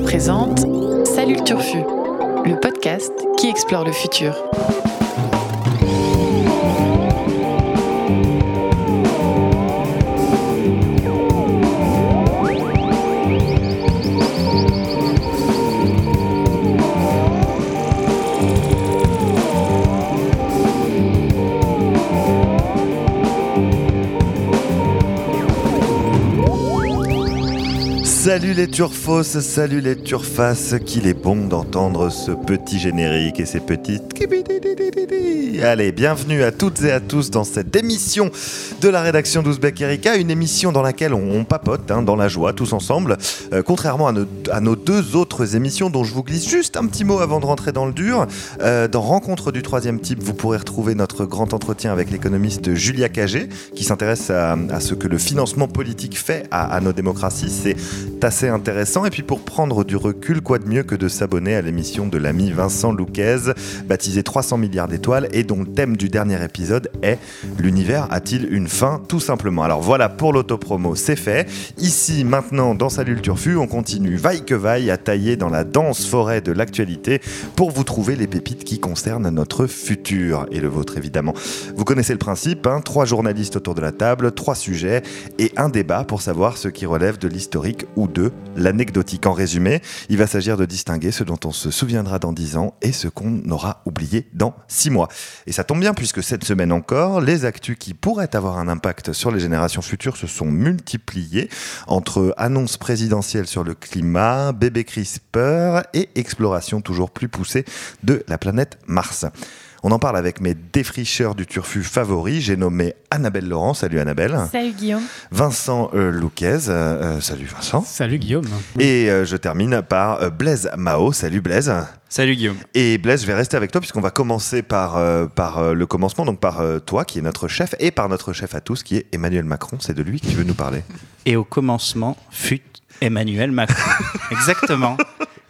Présente Salut le Turfu, le podcast qui explore le futur. Salut les turfos, salut les turfaces, qu'il est bon d'entendre ce petit générique et ces petites... Allez, bienvenue à toutes et à tous dans cette émission de la rédaction d'Ouzbek Erika, une émission dans laquelle on, papote hein, dans la joie tous ensemble, euh, contrairement à nos, deux autres émissions dont je vous glisse juste un petit mot avant de rentrer dans le dur. Euh, dans Rencontre du troisième type, vous pourrez retrouver notre grand entretien avec l'économiste Julia Cagé, qui s'intéresse à, ce que le financement politique fait à, nos démocraties. C'est assez intéressant. Et puis pour prendre du recul, quoi de mieux que de s'abonner à l'émission de l'ami Vincent Louquez, baptisée 300 milliards d'étoiles, et dont le thème du dernier épisode est L'univers a-t-il une fin Tout simplement. Alors voilà pour l'autopromo, c'est fait. Ici, maintenant, dans Salut le Turfu, on continue vaille que vaille à tailler dans la dense forêt de l'actualité pour vous trouver les pépites qui concernent notre futur et le vôtre évidemment. Vous connaissez le principe, hein trois journalistes autour de la table, trois sujets et un débat pour savoir ce qui relève de l'historique ou de l'anecdotique. En résumé, il va s'agir de distinguer ce dont on se souviendra dans 10 ans et ce qu'on aura oublié dans 6 mois. Et ça tombe bien puisque cette semaine encore, les actus qui pourraient avoir un impact sur les générations futures se sont multipliés entre annonces présidentielles sur le climat, bébé CRISPR et exploration toujours plus poussée de la planète Mars. On en parle avec mes défricheurs du turfu favoris. J'ai nommé Annabelle Laurent. Salut Annabelle. Salut Guillaume. Vincent euh, Louquez. Euh, salut Vincent. Salut Guillaume. Et euh, je termine par Blaise Mao. Salut Blaise. Salut Guillaume. Et Blaise, je vais rester avec toi puisqu'on va commencer par, par le commencement, donc par toi qui est notre chef et par notre chef à tous qui est Emmanuel Macron. C'est de lui que tu veux nous parler. Et au commencement fut Emmanuel Macron. Exactement.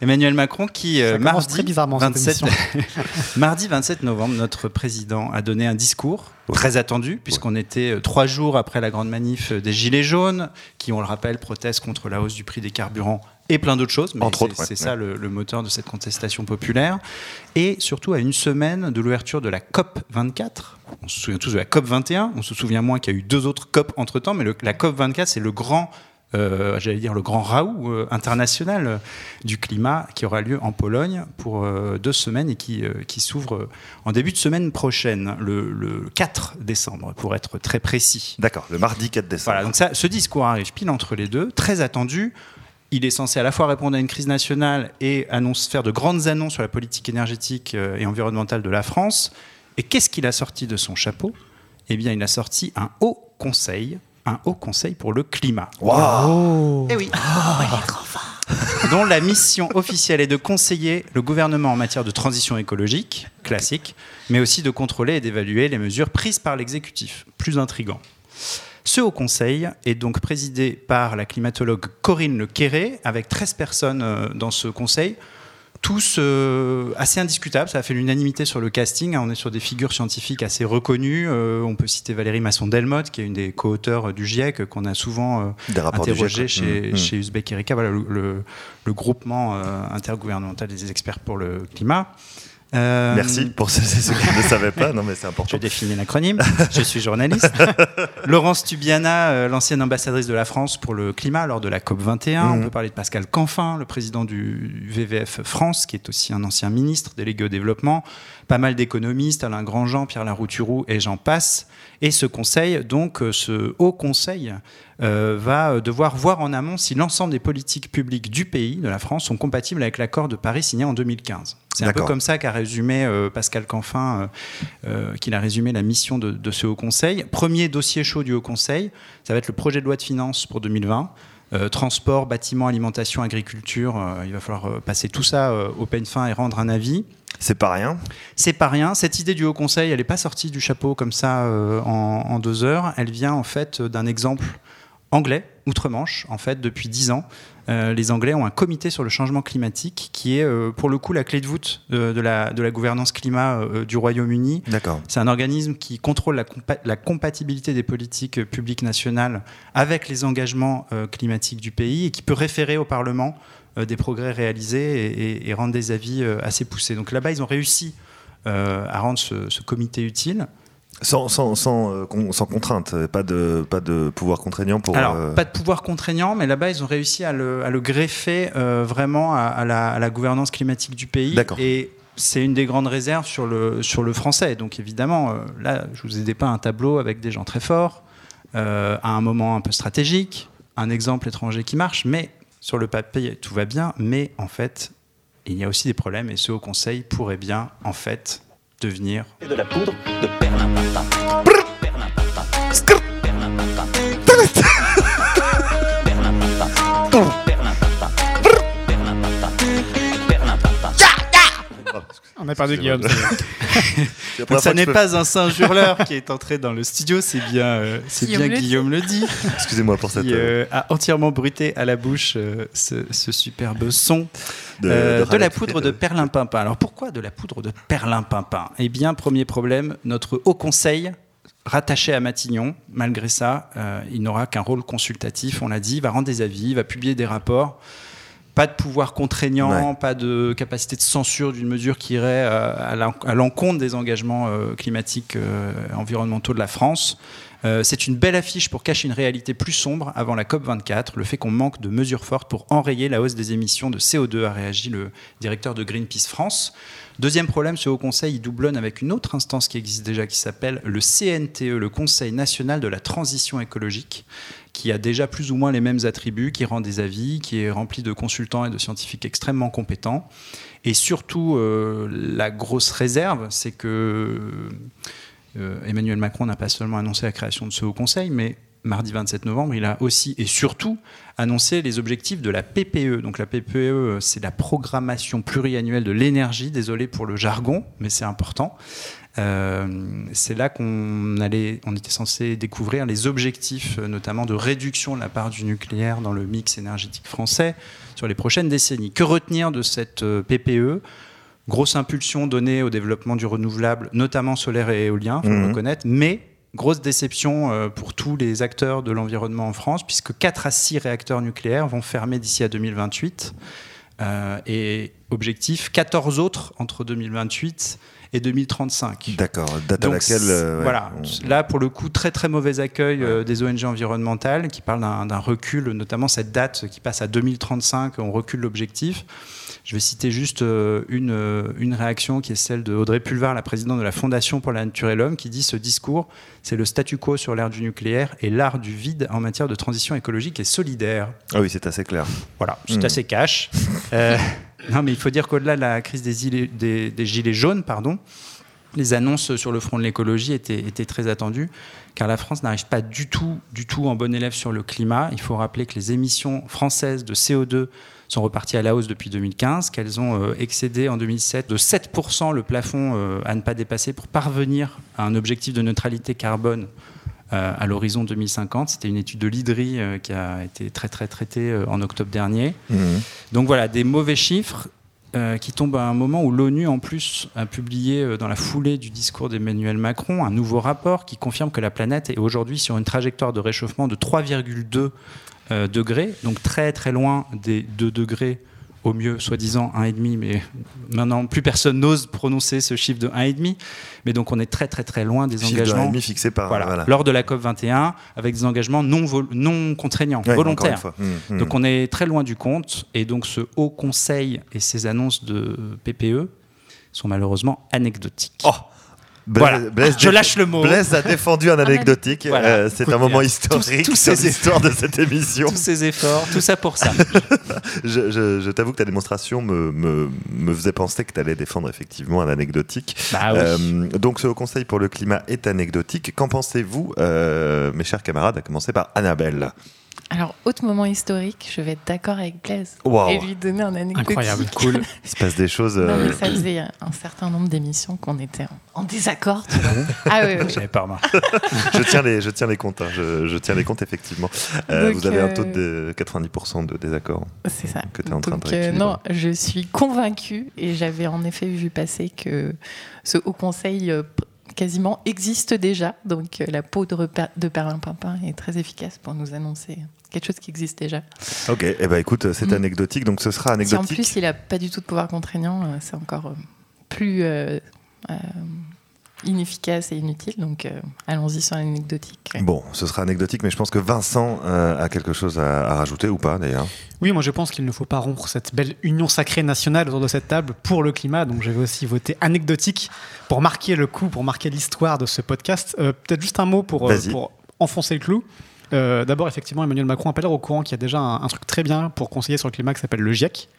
Emmanuel Macron qui, euh, mardi, 27, mardi 27 novembre, notre président a donné un discours très attendu, puisqu'on était euh, trois jours après la grande manif des Gilets jaunes, qui, on le rappelle, protestent contre la hausse du prix des carburants et plein d'autres choses. Mais c'est ça le, moteur de cette contestation populaire. Et surtout à une semaine de l'ouverture de la COP 24. On se souvient tous de la COP 21. On se souvient moins qu'il y a eu deux autres COP entre temps, mais la COP 24, c'est le grand euh, j'allais dire, le grand Raoult euh, international euh, du climat qui aura lieu en Pologne pour deux semaines et qui, qui s'ouvre en début de semaine prochaine, le, 4 décembre, pour être très précis. D'accord, le mardi 4 décembre. Voilà, donc ça, ce discours arrive pile entre les deux, très attendu. Il est censé à la fois répondre à une crise nationale et annonce, faire de grandes annonces sur la politique énergétique et environnementale de la France. Et qu'est-ce qu'il a sorti de son chapeau? Eh bien, il a sorti un haut conseil un haut conseil pour le climat. Waouh Eh oui oh, dont la mission officielle est de conseiller le gouvernement en matière de transition écologique, classique, mais aussi de contrôler et d'évaluer les mesures prises par l'exécutif. Plus intrigant. Ce haut conseil est donc présidé par la climatologue Corinne Le Quéré, avec 13 personnes euh, dans ce conseil, tous euh, assez indiscutables. Ça a fait l'unanimité sur le casting. On est sur des figures scientifiques assez reconnues. Euh, on peut citer Valérie Masson-Delmotte, qui est une des co-auteurs du GIEC, qu'on a souvent euh, interrogé chez, mmh, mmh. chez Uzbek Erika, voilà, le, le groupement intergouvernemental des experts pour le climat. Euh, Merci pour ceux, ceux qui ne savaient pas. Non, mais c'est important. Je définis l'acronyme. Je suis journaliste. Laurence Tubiana, euh, l'ancienne ambassadrice de la France pour le climat lors de la COP 21. On mhm. peut parler de Pascal Canfin, le président du VVF France, qui est aussi un ancien ministre délégué au développement. Pas mal d'économistes, Alain Grandjean, Pierre Larouturou et j'en passe. Et ce conseil, donc euh, ce haut conseil, euh, va devoir voir en amont si l'ensemble des politiques publiques du pays, de la France, sont compatibles avec l'accord de Paris signé en 2015. C'est un peu comme ça qu'a résumé euh, Pascal Canfin, qu'il a résumé la mission de, de, ce Haut Conseil. Premier dossier chaud du Haut Conseil, ça va être le projet de loi de finances pour 2020. transport, bâtiment, alimentation, agriculture, il va falloir passer tout ça au peigne fin et rendre un avis. C'est pas rien? C'est pas rien. Cette idée du Haut Conseil, elle n'est pas sortie du chapeau comme ça en, en, deux heures. Elle vient en fait d'un exemple anglais, outre-Manche, en fait, depuis dix ans. Euh, les Anglais ont un comité sur le changement climatique qui est, euh, pour le coup, la clé de voûte de, de la, de la, gouvernance climat euh, du Royaume-Uni. C'est un organisme qui contrôle la, compa la, compatibilité des politiques publiques nationales avec les engagements climatiques du pays et qui peut référer au Parlement des progrès réalisés et, et, et, rendre des avis assez poussés. Donc là-bas, ils ont réussi à rendre ce, ce comité utile. Sans, sans, sans, euh, sans, contrainte, pas de, pas de pouvoir contraignant pour. Alors, euh... pas de pouvoir contraignant, mais là-bas, ils ont réussi à le, à le greffer euh, vraiment à, à, la, à, la, gouvernance climatique du pays. Et c'est une des grandes réserves sur le, sur le français. Donc, évidemment, euh, là, je vous ai dépeint un tableau avec des gens très forts, à un moment un peu stratégique, un exemple étranger qui marche, mais sur le papier, tout va bien. Mais en fait, il y a aussi des problèmes, et ce Haut Conseil pourrait bien, en fait, devenir. Et de la poudre de perlimpinpin. On a perdu Guillaume. Donc ça n'est pas un singe hurleur qui est entré dans le studio, c'est bien, euh, c'est bien Guillaume le dit. Excusez-moi pour cette. Qui euh, a entièrement bruité à la bouche euh, ce, ce, superbe son de, euh, de, de la poudre de perlimpinpin. Alors pourquoi de la poudre de perlimpinpin? Eh bien, premier problème, notre haut conseil rattaché à Matignon, malgré ça, euh, il n'aura qu'un rôle consultatif, on l'a dit, il va rendre des avis, il va publier des rapports. Pas de pouvoir contraignant, Ouais. pas de capacité de censure d'une mesure qui irait euh, à l'encontre des engagements euh, climatiques euh, environnementaux de la France. Euh, c'est une belle affiche pour cacher une réalité plus sombre avant la COP24, le fait qu'on manque de mesures fortes pour enrayer la hausse des émissions de CO2, a réagi le directeur de Greenpeace France. Deuxième problème, ce Haut Conseil il doublonne avec une autre instance qui existe déjà, qui s'appelle le CNTE, le Conseil national de la transition écologique, qui a déjà plus ou moins les mêmes attributs, qui rend des avis, qui est rempli de consultants et de scientifiques extrêmement compétents. Et surtout, euh, la grosse réserve, c'est que Emmanuel Macron n'a pas seulement annoncé la création de ce Haut Conseil, mais mardi 27 novembre, il a aussi et surtout annoncé les objectifs de la PPE. Donc la PPE, c'est la programmation pluriannuelle de l'énergie. Désolé pour le jargon, mais c'est important. Euh, c'est là qu'on allait, on était censé découvrir les objectifs, euh, notamment de réduction de la part du nucléaire dans le mix énergétique français sur les prochaines décennies. Que retenir de cette euh, PPE Grosse impulsion donnée au développement du renouvelable, notamment solaire et éolien, faut Mhm. le reconnaître, mais grosse déception euh, pour tous les acteurs de l'environnement en France, puisque 4 à 6 réacteurs nucléaires vont fermer d'ici à 2028. Euh, et objectif, 14 autres entre 2028 et 2035. D'accord, date Donc, à laquelle. euh, ouais, voilà, on- là pour le coup, très très mauvais accueil euh, des ONG environnementales qui parlent d'un recul, notamment cette date qui passe à 2035, on recule l'objectif. Je vais citer juste euh, une, une réaction qui est celle de Audrey Pulvar, la présidente de la Fondation pour la Nature et l'Homme, qui dit ce discours, c'est le statu quo sur l'ère du nucléaire et l'art du vide en matière de transition écologique et solidaire. Ah oui, c'est assez clair. Voilà, c'est Mm. assez cash. Euh, non, mais il faut dire qu'au-delà de la crise des, gilets- jaunes, pardon, les annonces sur le front de l'écologie étaient, très attendues, car la France n'arrive pas du tout, du tout en bon élève sur le climat. Il faut rappeler que les émissions françaises de CO2 sont reparties à la hausse depuis 2015, qu'elles ont euh, excédé en 2007 de 7% le plafond euh, à ne pas dépasser pour parvenir à un objectif de neutralité carbone à l'horizon 2050. C'était une étude de l'IDRI euh, qui a été très très traitée euh, en octobre dernier. Mhm. Donc voilà, des mauvais chiffres euh, qui tombent à un moment où l'ONU, en plus, a publié euh, dans la foulée du discours d'Emmanuel Macron un nouveau rapport qui confirme que la planète est aujourd'hui sur une trajectoire de réchauffement de 3,2 euh, degrés, donc très très loin des 2 degrés au mieux, soi-disant 1,5, mais maintenant plus personne n'ose prononcer ce chiffre de 1,5. Mais donc on est très très très loin des Chiffre de engagements 1,5 fixé par. voilà, voilà. lors de la COP 21 avec des engagements non, non contraignants, Ouais, volontaires. Mhm, mhm. Donc on est très loin du compte et donc ce haut conseil et ces annonces de PPE sont malheureusement anecdotiques. Oh Blaise- Voilà. Blaise Je lâche le mot. Blaise a défendu un anecdotique. Voilà. Euh, c'est un moment bien. historique Tous- ces l'histoire de cette émission. Tous ces efforts, tout ça pour ça. Je, je- je t'avoue que ta démonstration me, me, me faisait penser que tu allais défendre effectivement un anecdotique. Bah oui. Euh, donc ce Haut Conseil pour le climat est anecdotique. Qu'en pensez-vous, euh, mes chers camarades, à commencer par Annabelle? Autre moment historique, je vais être d'accord avec Blaise Wow. et lui donner un anecdote. Incroyable, cool. Il se passe des choses. Non, euh, mais ça faisait un certain nombre d'émissions qu'on était en, en désaccord. tu vois. ah oui, oui. J'avais pas remarqué. je tiens les, je tiens les comptes. hein, Je, je tiens les comptes effectivement. Euh, Donc, vous avez un euh, taux de 90% de désaccord. C'est ça. Que t'es en train de Donc, euh, non, je suis convaincue et j'avais en effet vu passer que ce Haut Conseil euh, quasiment existe déjà. Donc euh, la peau de, de Perlimpinpin est très efficace pour nous annoncer quelque chose qui existe déjà. Ok. Eh ben écoute, c'est Mm. anecdotique. Donc ce sera Si en anecdotique. plus il n'a pas du tout de pouvoir contraignant, euh, c'est encore euh, plus euh, euh, inefficace et inutile. Donc euh, allons-y sur l'anecdotique. Bon, ce sera anecdotique, mais je pense que Vincent euh, a quelque chose à, à rajouter ou pas d'ailleurs. Oui, moi je pense qu'il ne faut pas rompre cette belle union sacrée nationale autour de cette table pour le climat. Donc je vais aussi voter anecdotique pour marquer le coup, pour marquer l'histoire de ce podcast. Euh, Peut-être juste un mot euh, pour enfoncer le clou. Euh, D'abord, effectivement, Emmanuel Macron a pas l'air au courant qu'il y a déjà un, truc très bien pour conseiller sur le climat qui s'appelle le GIEC,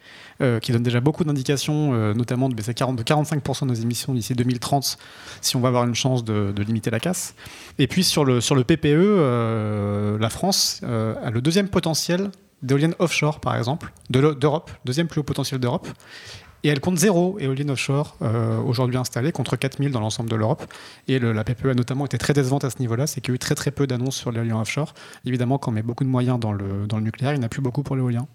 euh, qui donne déjà beaucoup d'indications, euh, notamment de baisser 40, de 45% de nos émissions d'ici 2030 si on va avoir une chance de, de limiter la casse. Et puis sur le, PPE, euh, la France a le deuxième potentiel d'éoliennes offshore, par exemple, de l'E- d'Europe, deuxième plus haut potentiel d'Europe. Et elle compte zéro éolienne offshore euh, aujourd'hui installée contre 4000 dans l'ensemble de l'Europe. Et le- la PPE a notamment été très décevante à ce niveau-là, c'est qu'il y a eu très très peu d'annonces sur l'éolien offshore. Évidemment, quand on met beaucoup de moyens dans le, dans le nucléaire, il n'y en a plus beaucoup pour l'éolien.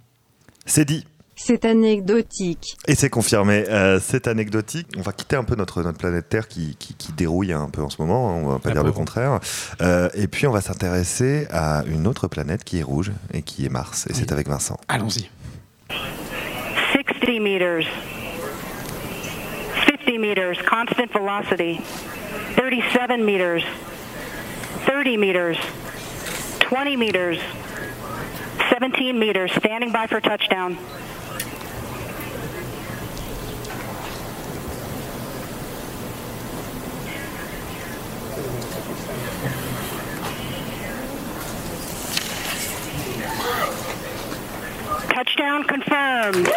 C'est dit. C'est anecdotique. Et c'est confirmé, euh, c'est anecdotique. On va quitter un peu notre, notre planète Terre qui, qui, qui dérouille un peu en ce moment, hein, on va pas La dire le contraire. Euh, et puis on va s'intéresser à une autre planète qui est rouge et qui est Mars. Et c'est avec Vincent. Allons-y. 60 meters, 50 meters, constant velocity, 37 meters, 30 meters, 20 meters, 17 meters, standing by for touchdown. Touchdown confirmed.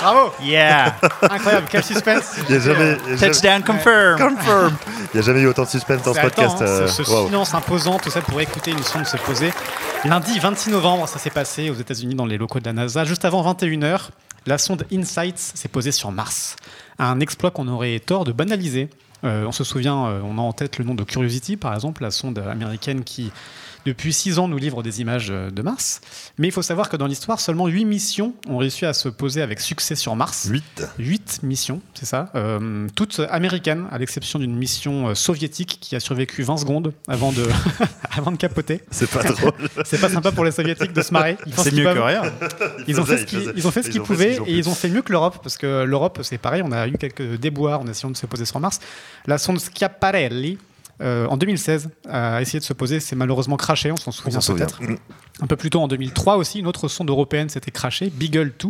Bravo Yeah! Incroyable, quel suspense Il a jamais, il y a jamais- Touchdown confirmed! Confirmed. Il n'y a jamais eu autant de suspense dans ce podcast. hein, euh, ce, silence imposant, tout ça pour écouter une sonde se poser. Lundi 26 novembre, ça s'est passé aux États-Unis dans les locaux de la NASA. Juste avant 21h, la sonde InSight s'est posée sur Mars. Un exploit qu'on aurait tort de banaliser. Euh, on se souvient, euh, on a en tête le nom de Curiosity, par exemple, la sonde américaine qui, depuis 6 ans, nous livre des images euh, de Mars. Mais il faut savoir que dans l'histoire, seulement 8 missions ont réussi à se poser avec succès sur Mars. 8. 8 missions, c'est ça, euh, toutes américaines, à l'exception d'une mission euh, soviétique qui a survécu 20 secondes avant de, avant de capoter. C'est pas drôle. C'est pas sympa pour les soviétiques de se marrer. C'est mieux peuvent. que rien. Ils ont fait ce ils ont fait ce Ils qu'ils pouvaient et ils ont fait mieux que l'Europe parce que l'Europe c'est pareil, on a eu quelques déboires en essayant de se poser sur Mars. La sonde Schiaparelli euh, en 2016 a essayé de se poser, c'est malheureusement craché, on s'en souvient peut-être. Un peu plus tôt en 2003 aussi, une autre sonde européenne s'était crashée, Beagle 2.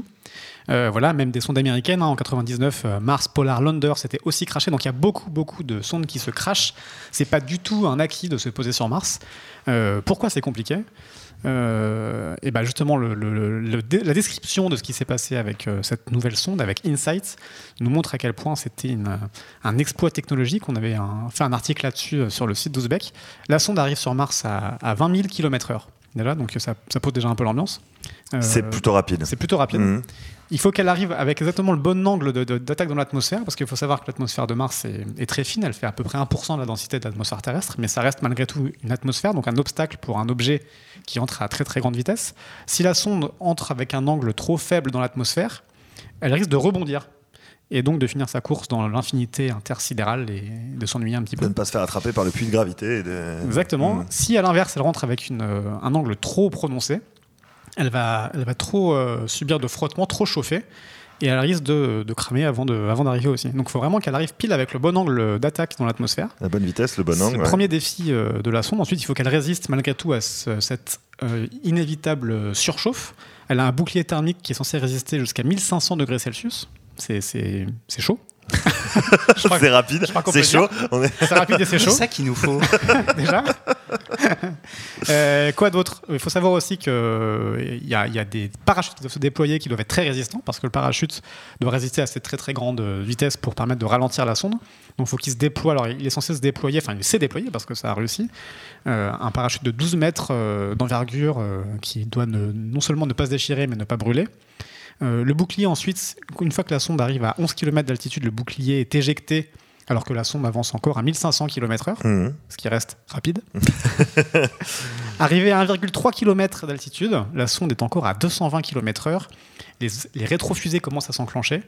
Euh, voilà, même des sondes américaines. hein, en 99, euh, Mars Polar Lander s'était aussi craché. Donc il y a beaucoup, beaucoup de sondes qui se crashent. C'est pas du tout un acquis de se poser sur Mars. Pourquoi c'est compliqué? Euh, et ben justement, la description de ce qui s'est passé avec euh, cette nouvelle sonde, avec InSight, nous montre à quel point c'était un exploit technologique. On avait fait un article là-dessus euh, sur le site d'Ouzbek. La sonde arrive sur Mars à, à 20 000 km/h. Déjà, donc ça, ça pose déjà un peu l'ambiance. Euh, C'est plutôt rapide. c'est plutôt rapide. Mhm. Il faut qu'elle arrive avec exactement le bon angle de- de- d'attaque dans l'atmosphère, parce qu'il faut savoir que l'atmosphère de Mars est, est très fine, elle fait à peu près 1% de la densité de l'atmosphère terrestre, mais ça reste malgré tout une atmosphère, donc un obstacle pour un objet qui entre à très très grande vitesse. Si la sonde entre avec un angle trop faible dans l'atmosphère, elle risque de rebondir, et donc de finir sa course dans l'infinité intersidérale et de s'ennuyer un petit De peu. ne pas se faire attraper par le puits de gravité. et de- Exactement. Mm. Si à l'inverse, elle rentre avec une, euh, un angle trop prononcé, elle va, elle va trop euh, subir de frottement, trop chauffer, et elle risque de, de cramer avant d'arriver aussi. Donc il faut vraiment qu'elle arrive pile avec le bon angle d'attaque dans l'atmosphère. La bonne vitesse, le bon C'est angle. le ouais. premier défi euh, de la sonde. Ensuite, il faut qu'elle résiste malgré tout à ce- cette euh, inévitable surchauffe. Elle a un bouclier thermique qui est censé résister jusqu'à 1500 degrés Celsius. C'est- C'est c'est chaud. Je crois que- C'est rapide, c'est chaud. C'est rapide et c'est C'est chaud ça qu'il nous faut. déjà. Euh, quoi d'autre? Il faut savoir aussi qu'il y, a- il y a des parachutes qui doivent se déployer qui doivent être très résistants parce que le parachute doit résister à cette très très grande vitesse pour permettre de ralentir la sonde. Donc il faut qu'il se déploie. Alors il est censé se déployer, enfin il s'est déployé parce que ça a réussi. Euh, un parachute de 12 mètres euh, d'envergure euh, qui doit non seulement ne pas se déchirer mais ne pas brûler. Euh, le bouclier ensuite, une fois que la sonde arrive à 11 km d'altitude, le bouclier est éjecté alors que la sonde avance encore à 1500 km/h ce qui reste rapide. Arrivé à 1,3 km d'altitude, la sonde est encore à 220 km/h. Les, les rétrofusées commencent à s'enclencher.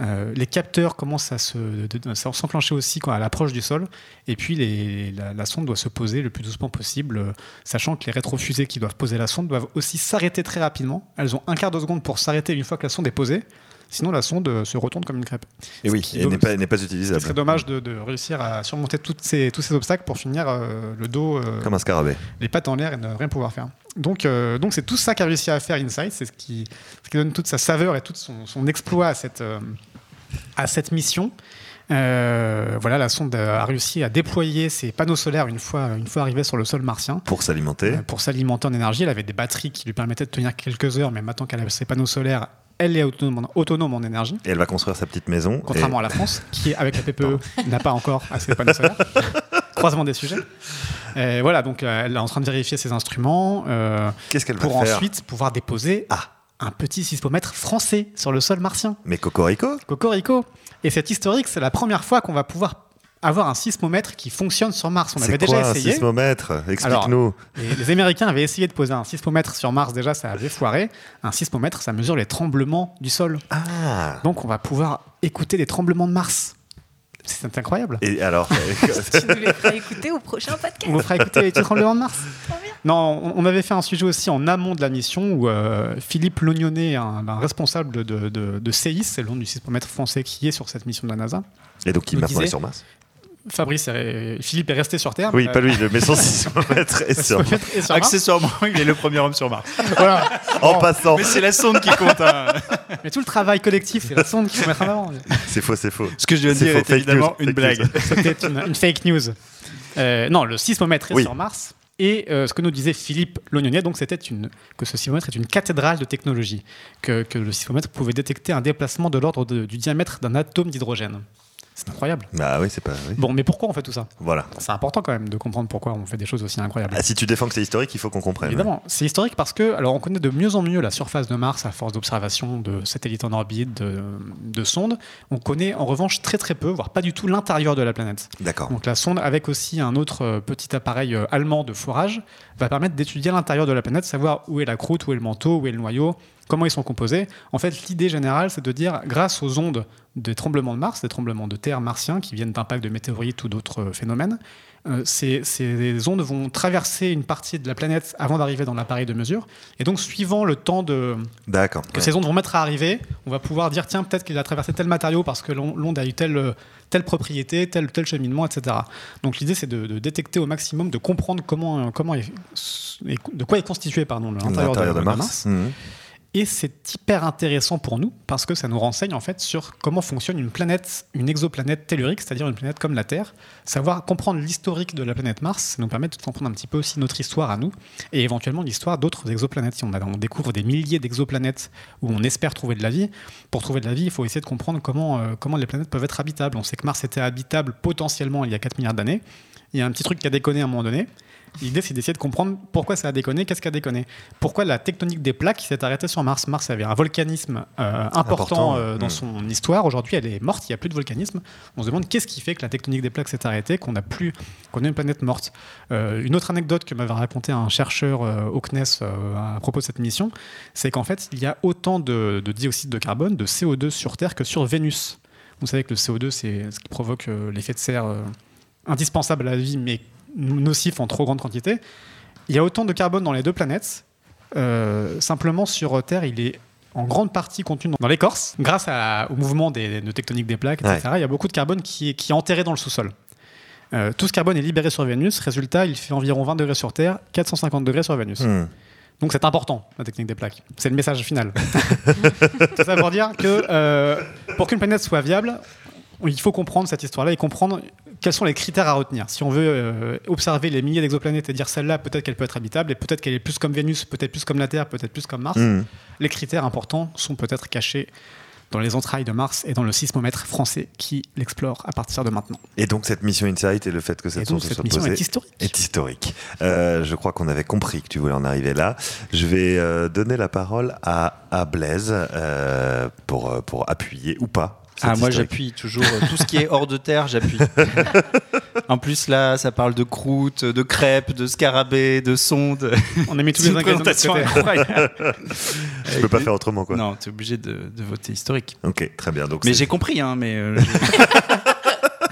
Euh, les capteurs commencent à se- s'enclencher aussi quand à l'approche du sol. Et puis les- la, la sonde doit se poser le plus doucement possible, euh, sachant que les rétrofusées qui doivent poser la sonde doivent aussi s'arrêter très rapidement. Elles ont un quart de seconde pour s'arrêter une fois que la sonde est posée. Sinon, la sonde euh, se retourne comme une crêpe. Et oui, et n'est pas, pas Ce utilisable. serait dommage de, de réussir à surmonter toutes ces, tous ces obstacles pour finir euh, le dos, euh, Comme un scarabée. les pattes en l'air et ne rien pouvoir faire. Donc, euh, donc c'est tout ça qu'a réussi à faire Insight, c'est ce qui, ce qui donne toute sa saveur et tout son, son exploit à cette, à cette mission. Euh, voilà, la sonde a réussi à déployer ses panneaux solaires une fois, une fois arrivée sur le sol martien. Pour s'alimenter. Euh, pour s'alimenter en énergie. Elle avait des batteries qui lui permettaient de tenir quelques heures, mais maintenant qu'elle a ses panneaux solaires, elle est autonome, en- autonome en énergie. Et elle va construire sa petite maison. Contrairement à la France, qui, avec la PPE, n'a pas encore assez de panneaux solaires. Croisement des sujets. Et voilà, donc euh, elle est en train de vérifier ses instruments euh, Qu'est-ce qu'elle va pour faire ensuite pouvoir déposer Ah. un petit sismomètre français sur le sol martien. Mais Cocorico Cocorico. Et c'est historique, c'est la première fois qu'on va pouvoir avoir un sismomètre qui fonctionne sur Mars. On avait déjà quoi un essayé. sismomètre Explique-nous. Les, les Américains avaient essayé de poser un sismomètre sur Mars, déjà ça avait foiré. Un sismomètre, ça mesure les tremblements du sol. Ah Donc on va pouvoir écouter les tremblements de Mars. C'est incroyable. Et alors Tu nous les feras écouter au prochain podcast. On vous fera écouter les tremblements de Mars. Trop bien. Non, on- avait fait un sujet aussi en amont de la mission où euh, Philippe Lognonnet, un, un responsable de, de, de- de CEIS, c'est le nom du sismomètre français qui est sur cette mission de la NASA. Et donc, est disait- sur Mars Fabrice, est- Philippe est resté sur Terre. Oui, pas euh, lui, mais son sismomètre est le sur Mars. sismomètre est sur Mars. Accessoirement, il est le premier homme sur Mars. Voilà. En Bon, passant. Mais c'est la sonde qui compte. hein. Mais tout le travail collectif, c'est la sonde qu'il faut mettre en avant. C'est faux, c'est faux. Ce que je viens de C'est dire faux, est fake évidemment news, une fake blague. C'était une, une fake news. Euh, non, le sismomètre est Oui. sur Mars. Et euh, ce que nous disait Philippe Lognonier, donc c'était une, que ce sismomètre est une cathédrale de technologie, que, que le sismomètre pouvait détecter un déplacement de l'ordre du diamètre d'un atome d'hydrogène. C'est incroyable. Bah oui, c'est pas. oui. Bon, mais pourquoi on fait tout ça? Voilà. C'est important quand même de comprendre pourquoi on fait des choses aussi incroyables. Ah, si tu défends que c'est historique, il faut qu'on comprenne. Évidemment, c'est historique parce que, alors, on connaît de mieux en mieux la surface de Mars à force d'observation de satellites en orbite, de, de sondes. On connaît en revanche très très peu, voire pas du tout l'intérieur de la planète. D'accord. Donc la sonde, avec aussi un autre euh, petit appareil euh, allemand de forage, va permettre d'étudier l'intérieur de la planète, savoir où est la croûte, où est le manteau, où est le noyau, comment ils sont composés. En fait, l'idée générale, c'est de dire, grâce aux ondes des tremblements de Mars, des tremblements de terre martiens qui viennent d'impacts de météorites ou d'autres euh, phénomènes, euh, ces, ces ondes vont traverser une partie de la planète avant d'arriver dans l'appareil de mesure. Et donc, suivant le temps de, que ces ondes vont mettre à arriver, on va pouvoir dire tiens peut-être qu'il a traversé tel matériau parce que l'on- l'onde a eu telle, telle propriété, tel, tel cheminement, etc. Donc l'idée c'est de, de détecter au maximum, de comprendre comment, comment est- de quoi est constitué pardon, l'intérieur de Mars. Mhm. Et c'est hyper intéressant pour nous parce que ça nous renseigne en fait sur comment fonctionne une planète, une exoplanète tellurique, c'est-à-dire une planète comme la Terre. Savoir comprendre l'historique de la planète Mars, ça nous permet de comprendre un petit peu aussi notre histoire à nous et éventuellement l'histoire d'autres exoplanètes. Si on, découvre des milliers d'exoplanètes où on espère trouver de la vie, pour trouver de la vie, il faut essayer de comprendre comment, euh, comment les planètes peuvent être habitables. On sait que Mars était habitable potentiellement il y a 4 milliards d'années. Il y a un petit truc qui a déconné à un moment donné. L'idée, c'est d'essayer de comprendre pourquoi ça a déconné, qu'est-ce qui a déconné. Pourquoi la tectonique des plaques s'est arrêtée sur Mars. Mars avait un volcanisme euh, important, Important, euh, dans mm. son histoire. Aujourd'hui, elle est morte, il n'y a plus de volcanisme. On se demande qu'est-ce qui fait que la tectonique des plaques s'est arrêtée, qu'on a plus, qu'on a une planète morte. Euh, une autre anecdote que m'avait raconté un chercheur au CNES à propos de cette mission, c'est qu'en fait, il y a autant de, de dioxyde de carbone, de CO2 sur Terre que sur Vénus. Vous savez que le CO2, c'est ce qui provoque l'effet de serre indispensable à la vie, mais nocif en trop grande quantité. Il y a autant de carbone dans les deux planètes. Euh, simplement, sur Terre, il est en grande partie contenu dans- l'écorce. Grâce à- au mouvement des, de tectonique des plaques, etc., il y a beaucoup de carbone qui est, qui est enterré dans le sous-sol. Euh, tout ce carbone est libéré sur Vénus. Résultat, il fait environ 20 degrés sur Terre, 450 degrés sur Vénus. Mhm. Donc c'est important, la technique des plaques. C'est le message final. Tout ça pour dire que euh, pour qu'une planète soit viable, il faut comprendre cette histoire-là et comprendre quels sont les critères à retenir. Si on veut euh, observer les milliers d'exoplanètes et dire celle-là, peut-être qu'elle peut être habitable, et peut-être qu'elle est plus comme Vénus, peut-être plus comme la Terre, peut-être plus comme Mars, Mhm. les critères importants sont peut-être cachés dans les entrailles de Mars et dans le sismomètre français qui l'explore à partir de maintenant. Et donc cette mission Insight et le fait que Et cette donc cette soit mission posée est historique. est historique. Euh, je crois qu'on avait compris que tu voulais en arriver là. Je vais euh, donner la parole à, à Blaise euh, pour, pour appuyer ou pas. Ah, moi j'appuie toujours. euh, Tout ce qui est hors de terre, j'appuie. en plus, là, ça parle de croûtes, de crêpes, de scarabées, de sondes. On a mis tous les ingrédients incroyable. Je peux pas faire autrement quoi. Non, t'es obligé de, de voter historique. Ok, très bien. Donc Mais j'ai compris, hein, mais. euh,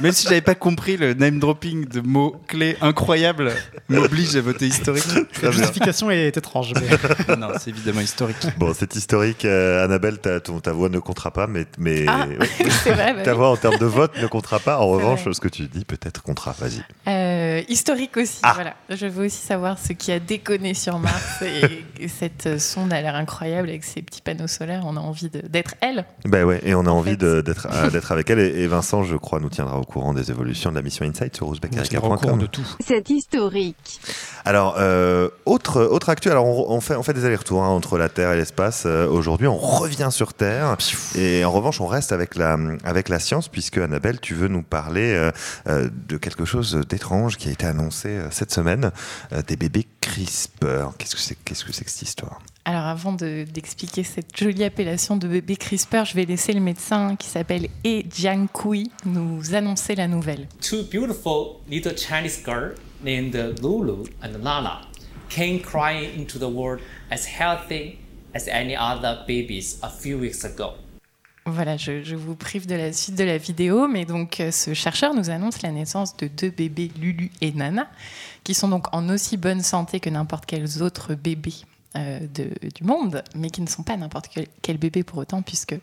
Même si j'avais pas compris le name dropping de mots clés incroyables m'oblige à voter historique. La justification est étrange. mais- non, c'est évidemment historique. Bon, c'est historique. Euh, Annabelle, ta, ton- ta voix ne comptera pas, mais, mais Ah, ouais, c'est vrai. bah ta oui. voix en termes de vote ne comptera pas. En revanche, vrai. ce que tu dis peut-être comptera. Vas-y. Euh, historique aussi, Ah. voilà. Je veux aussi savoir ce qui a déconné sur Mars et, et cette sonde a l'air incroyable avec ses petits panneaux solaires. On a envie d'être elle. Ben ouais, et on a En envie euh, d'être avec elle. Et, et Vincent, je crois, nous tiendra au courant des évolutions de la mission Insight sur roosbeck.com. de tout. C'est historique. Alors, euh, autre, autre actu, alors on, on fait, on fait des allers-retours hein, entre la Terre et l'espace. Euh, Aujourd'hui, on revient sur Terre. Et en revanche, on reste avec la, avec la science, puisque Annabelle, tu veux nous parler euh, de quelque chose d'étrange qui a été annoncé euh, cette semaine euh, des bébés CRISPR. Qu'est-ce que c'est qu'est-ce que c'est que cette histoire? Alors avant de- d'expliquer cette jolie appellation de bébé CRISPR, je vais laisser le médecin qui s'appelle E Jiankui nous annoncer la nouvelle. two beautiful little Chinese girls named Lulu and Lala came crying into the world as healthy as any other babies a few weeks ago. Voilà, je, je vous prive de la suite de la vidéo, mais donc euh, ce chercheur nous annonce la naissance de deux bébés, Lulu et Nana, qui sont donc en aussi bonne santé que n'importe quels autres bébés euh, de- du monde, mais qui ne sont pas n'importe quel, quel bébé pour autant, puisque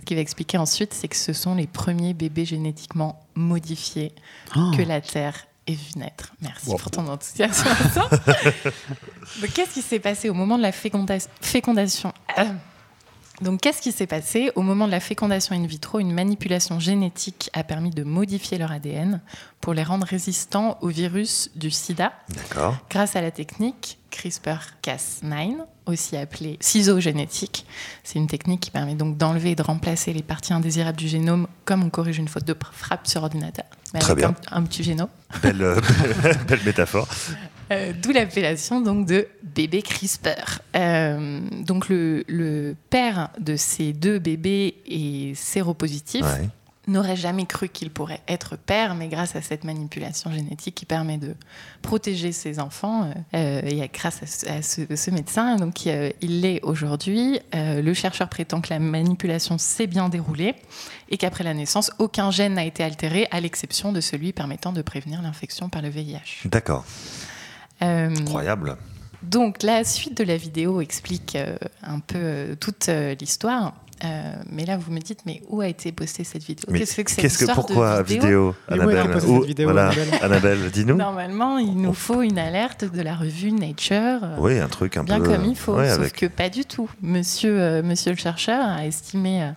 ce qu'il va expliquer ensuite, c'est que ce sont les premiers bébés génétiquement modifiés que la Terre ait vu naître. Merci pour ton enthousiasme. Qu'est-ce qui s'est passé au moment de la féconda- fécondation Euh, donc, qu'est-ce qui s'est passé Au moment de la fécondation in vitro, une manipulation génétique a permis de modifier leur ADN pour les rendre résistants au virus du sida? D'accord. grâce à la technique CRISPR-Cas9, aussi appelée ciseaux génétiques. C'est une technique qui permet donc d'enlever et de remplacer les parties indésirables du génome comme on corrige une faute de frappe sur ordinateur. Mais Très avec bien. Un, un petit génome. Belle, euh, belle métaphore. Euh, D'où l'appellation donc de bébé CRISPR. Euh, donc le, le père de ces deux bébés est séropositif. Ouais. N'aurait jamais cru qu'il pourrait être père, mais grâce à cette manipulation génétique qui permet de protéger ses enfants, euh, et grâce à ce, à ce- ce médecin, donc il l'est aujourd'hui. Le chercheur prétend que la manipulation s'est bien déroulée et qu'après la naissance, aucun gène n'a été altéré, à l'exception de celui permettant de prévenir l'infection par le VIH. D'accord. Euh, Incroyable. donc la suite de la vidéo explique euh, un peu euh, toute euh, l'histoire. Euh, mais là, vous me dites, mais où a été postée cette vidéo? Qu'est-ce que c'est que cette histoire de pourquoi vidéo, qu'on Annabelle? Où- vidéo, voilà, Annabelle? Dis-nous. Normalement, il nous faut une alerte de la revue Nature. Oui, un truc un bien peu. comme il faut, ouais, sauf avec- que pas du tout. Monsieur, euh, monsieur le chercheur a estimé, euh,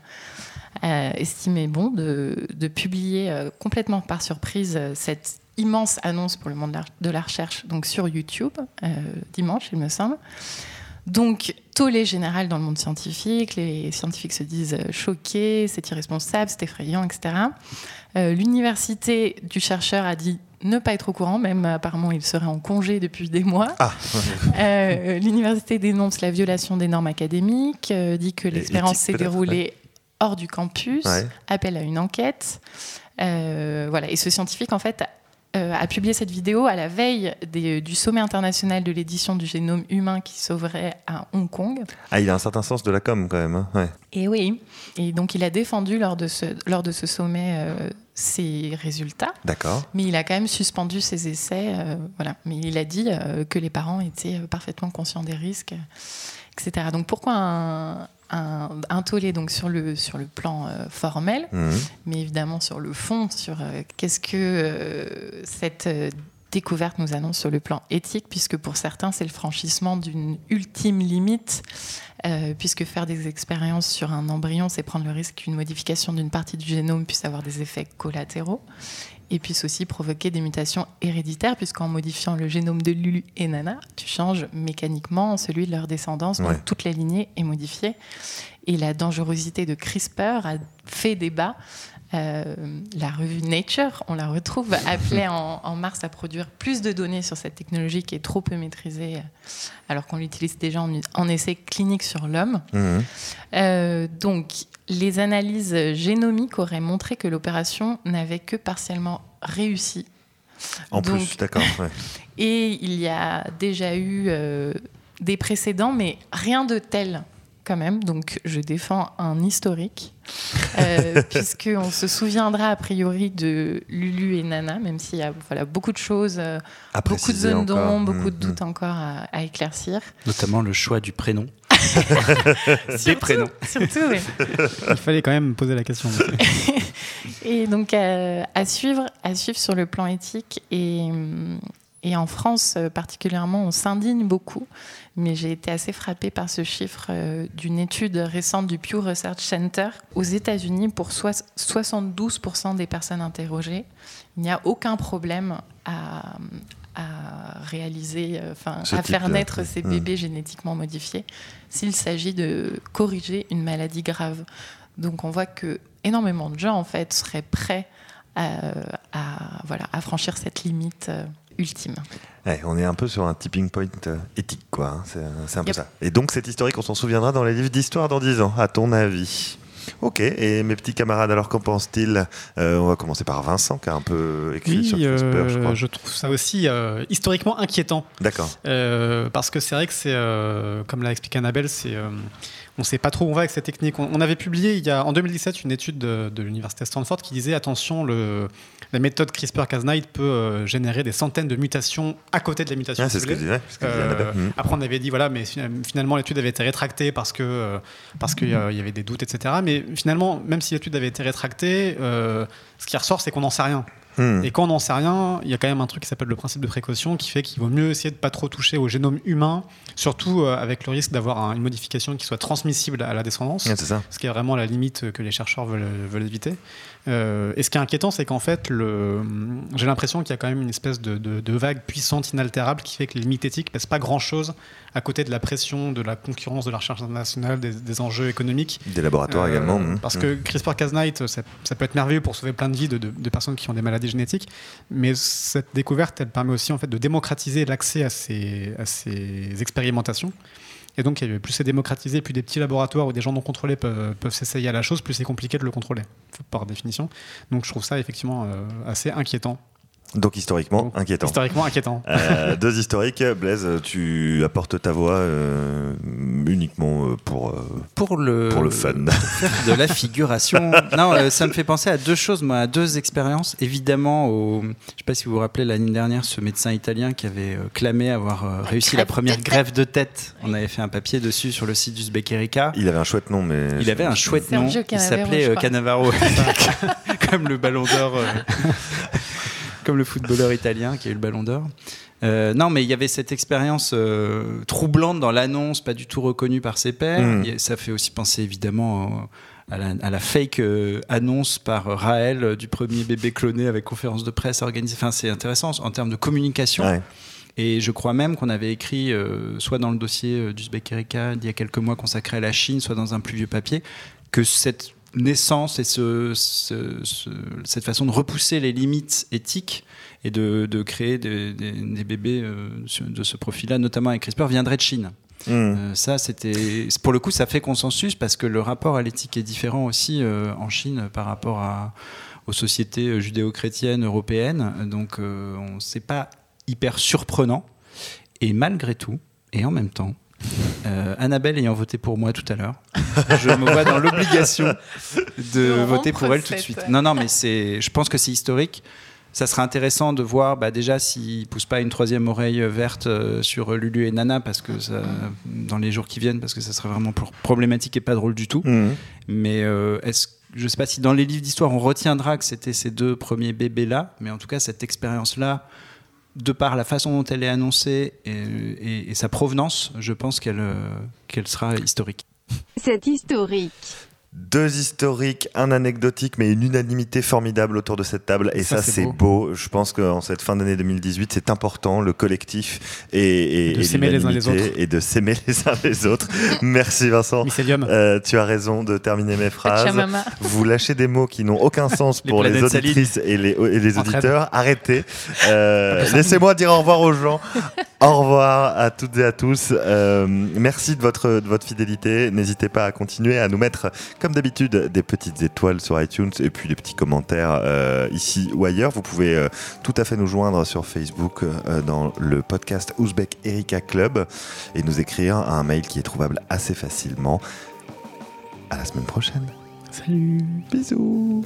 a estimé bon de, de publier euh, complètement par surprise euh, cette immense annonce pour le monde de la, recherche donc sur YouTube, euh, dimanche, il me semble. Donc, tollé général dans le monde scientifique, les scientifiques se disent euh, choqués, c'est irresponsable, c'est effrayant, etc. Euh, L'université du chercheur a dit ne pas être au courant, même apparemment il serait en congé depuis des mois. Ah, Euh, L'université dénonce la violation des normes académiques, euh, dit que l'expérience s'est déroulée hors du campus, Ouais. appelle à une enquête. Euh, voilà. Et ce scientifique, en fait, a publié cette vidéo à la veille des- du sommet international de l'édition du génome humain qui sauverait à Hong Kong. ah, il a un certain sens de la com quand même. hein, ouais. Et oui. Et donc, il a défendu lors de ce, lors de ce sommet euh, ses résultats. D'accord. Mais il a quand même suspendu ses essais. euh, voilà. Mais il a dit euh, que les parents étaient euh, parfaitement conscients des risques, euh, etc. Donc pourquoi un, un, un tollé donc sur le, sur le plan euh, formel, Mhm. mais évidemment sur le fond, sur euh, qu'est-ce que euh, cette découverte nous annonce sur le plan éthique, puisque pour certains, c'est le franchissement d'une ultime limite euh, puisque faire des expériences sur un embryon, c'est prendre le risque qu'une modification d'une partie du génome puisse avoir des effets collatéraux et puisse aussi provoquer des mutations héréditaires, puisqu'en modifiant le génome de Lulu et Nana, tu changes mécaniquement celui de leur descendance, donc toute la lignée est modifiée. Et la dangerosité de CRISPR a fait débat. Euh, la revue Nature, on la retrouve, appelait en, en mars à produire plus de données sur cette technologie qui est trop peu maîtrisée, alors qu'on l'utilise déjà en, en essai clinique sur l'homme. Mhm. Euh, donc, les analyses génomiques auraient montré que l'opération n'avait que partiellement réussi. En Donc- plus, d'accord. ouais. Et il y a déjà eu euh, des précédents, mais rien de tel quand même. Donc, je défends un historique, euh, puisqu'on se souviendra a priori de Lulu et Nana, même s'il y a voilà, beaucoup de choses, euh, À beaucoup de zones encore. d'ombre, beaucoup de Mhm. doutes encore à, à éclaircir. Notamment le choix du prénom. Des Surtout- prénoms. Surtout, oui. Il fallait quand même poser la question. Et donc euh, à suivre, à suivre sur le plan éthique et, et en France euh, particulièrement, on s'indigne beaucoup. Mais j'ai été assez frappée par ce chiffre euh, d'une étude récente du Pew Research Center aux États-Unis pour soix- 72% des personnes interrogées. Il n'y a aucun problème à, à réaliser, euh, enfin à faire naître ces Hmm. bébés génétiquement modifiés s'il s'agit de corriger une maladie grave. Donc on voit que énormément de gens en fait seraient prêts à, à, voilà, à franchir cette limite euh, ultime. Ouais, on est un peu sur un tipping point euh, éthique, quoi. hein. C'est c'est un peu ça. Et donc, cette historique, on s'en souviendra dans les livres d'histoire dans 10 ans, à ton avis? Ok, et mes petits camarades, alors qu'en pensent-ils Euh, On va commencer par Vincent, qui a un peu écrit Oui, sur je euh, crois. je trouve ça aussi euh, historiquement inquiétant. D'accord. Parce que c'est vrai que c'est, comme l'a expliqué Annabelle, c'est, on ne sait pas trop où on va avec cette technique. On, on avait publié il y a, en 2017 une étude de, de l'université Stanford qui disait attention, le, la méthode CRISPR-Cas9 peut euh, générer des centaines de mutations à côté de la mutation. Ah, c'est ce que ce Euh. Après, on avait dit, voilà, mais fi- finalement, l'étude avait été rétractée parce que euh, parce qu'il y avait des doutes, etc. Mais finalement, même si l'étude avait été rétractée, ce qui ressort, c'est qu'on n'en sait rien. Mhm. Et quand on n'en sait rien, il y a quand même un truc qui s'appelle le principe de précaution qui fait qu'il vaut mieux essayer de pas trop toucher au génome humain, surtout euh, avec le risque d'avoir un- une modification qui soit transmissible à la descendance. C'est ça. Ce qui est vraiment la limite que les chercheurs veulent, veulent éviter. Euh, et ce qui est inquiétant, c'est qu'en fait, le- j'ai l'impression qu'il y a quand même une espèce de, de- de vague puissante, inaltérable, qui fait que les limites éthiques pèsent pas grand-chose à côté de la pression, de la concurrence de la recherche internationale, des, des enjeux économiques. Des laboratoires Euh, également. mhm. Parce que CRISPR-Cas9, ça, ça peut être merveilleux pour sauver plein de vies de personnes qui ont des maladies génétiques, mais cette découverte, elle permet aussi en fait de démocratiser l'accès à ces, expérimentations. Et donc, a- plus c'est démocratisé, plus des petits laboratoires où des gens non contrôlés peuvent, peuvent s'essayer à la chose, plus c'est compliqué de le contrôler, par définition. Donc, je trouve ça effectivement euh, assez inquiétant. Donc, historiquement, Donc, inquiétant. Historiquement inquiétant. Euh, deux historiques. Blaise, tu apportes ta voix euh, uniquement euh, pour, euh, Pour le, pour le fun. de la figuration. non, euh, ça me fait penser à deux choses, moi, à deux expériences. Évidemment, au, je ne sais pas si vous vous rappelez l'année dernière, ce médecin italien qui avait euh, clamé avoir euh, réussi la première greffe de tête. On avait fait un papier dessus sur le site du Sbec Erika. Il avait un chouette nom, mais. Il avait un chouette nom. Il s'appelait euh. Cannavaro, comme le Ballon d'Or, euh, comme le footballeur italien qui a eu le Ballon d'Or. Euh, non, mais il y avait cette expérience euh, troublante dans l'annonce, pas du tout reconnue par ses pairs. Mm. Et ça fait aussi penser évidemment euh, à la, à la fake euh, annonce par Raël du premier bébé cloné avec conférence de presse organisée. Enfin, c'est intéressant en termes de communication. Ouais. Et je crois même qu'on avait écrit, soit dans le dossier du d'il y a quelques mois consacré à la Chine, soit dans un plus vieux papier, que cette naissance et ce, ce- ce- cette façon de repousser les limites éthiques et de, de créer des, des- des bébés euh, de ce profil-là, notamment avec CRISPR, viendrait de Chine. Mhm. Euh, ça, c'était pour le coup, ça fait consensus parce que le rapport à l'éthique est différent aussi euh, en Chine par rapport à, aux sociétés judéo-chrétiennes européennes. Donc, euh, on c'est pas hyper surprenant. Et malgré tout, et en même temps, euh, Annabelle ayant voté pour moi tout à l'heure, je me vois dans l'obligation de voter pour elle tout de suite. Non, non, mais c'est, je pense que c'est historique. Ça serait intéressant de voir bah, déjà s'ils poussent pas une troisième oreille verte euh, sur Lulu et Nana parce que ça, dans les jours qui viennent parce que ça serait vraiment problématique et pas drôle du tout. Mhm. Mais euh, est-ce je sais pas si dans les livres d'histoire on retiendra que c'était ces deux premiers bébés là, mais en tout cas cette expérience là de par la façon dont elle est annoncée et, sa provenance, je pense qu'elle euh, qu'elle sera historique. C'est historique. Deux historiques, un anecdotique, mais une unanimité formidable autour de cette table. Et ça, Ça, c'est beau. beau. Je pense qu'en cette fin d'année 2018, c'est important, le collectif et, de s'aimer les uns les autres. Et de s'aimer les uns les autres. Merci Vincent. Euh, tu as raison de terminer mes phrases. Vous lâchez des mots qui n'ont aucun sens pour les auditrices et les, et les Entraide. auditeurs. Arrêtez. Euh. Laissez-moi dire au revoir aux gens. au revoir à toutes et à tous. Euh, merci de votre, de votre fidélité. N'hésitez pas à continuer à nous mettre, comme d'habitude, des petites étoiles sur iTunes et puis des petits commentaires euh, ici ou ailleurs. Vous pouvez euh, tout à fait nous joindre sur Facebook dans le podcast Ouzbek Erika Club et nous écrire à un mail qui est trouvable assez facilement. À la semaine prochaine. Salut. Bisous.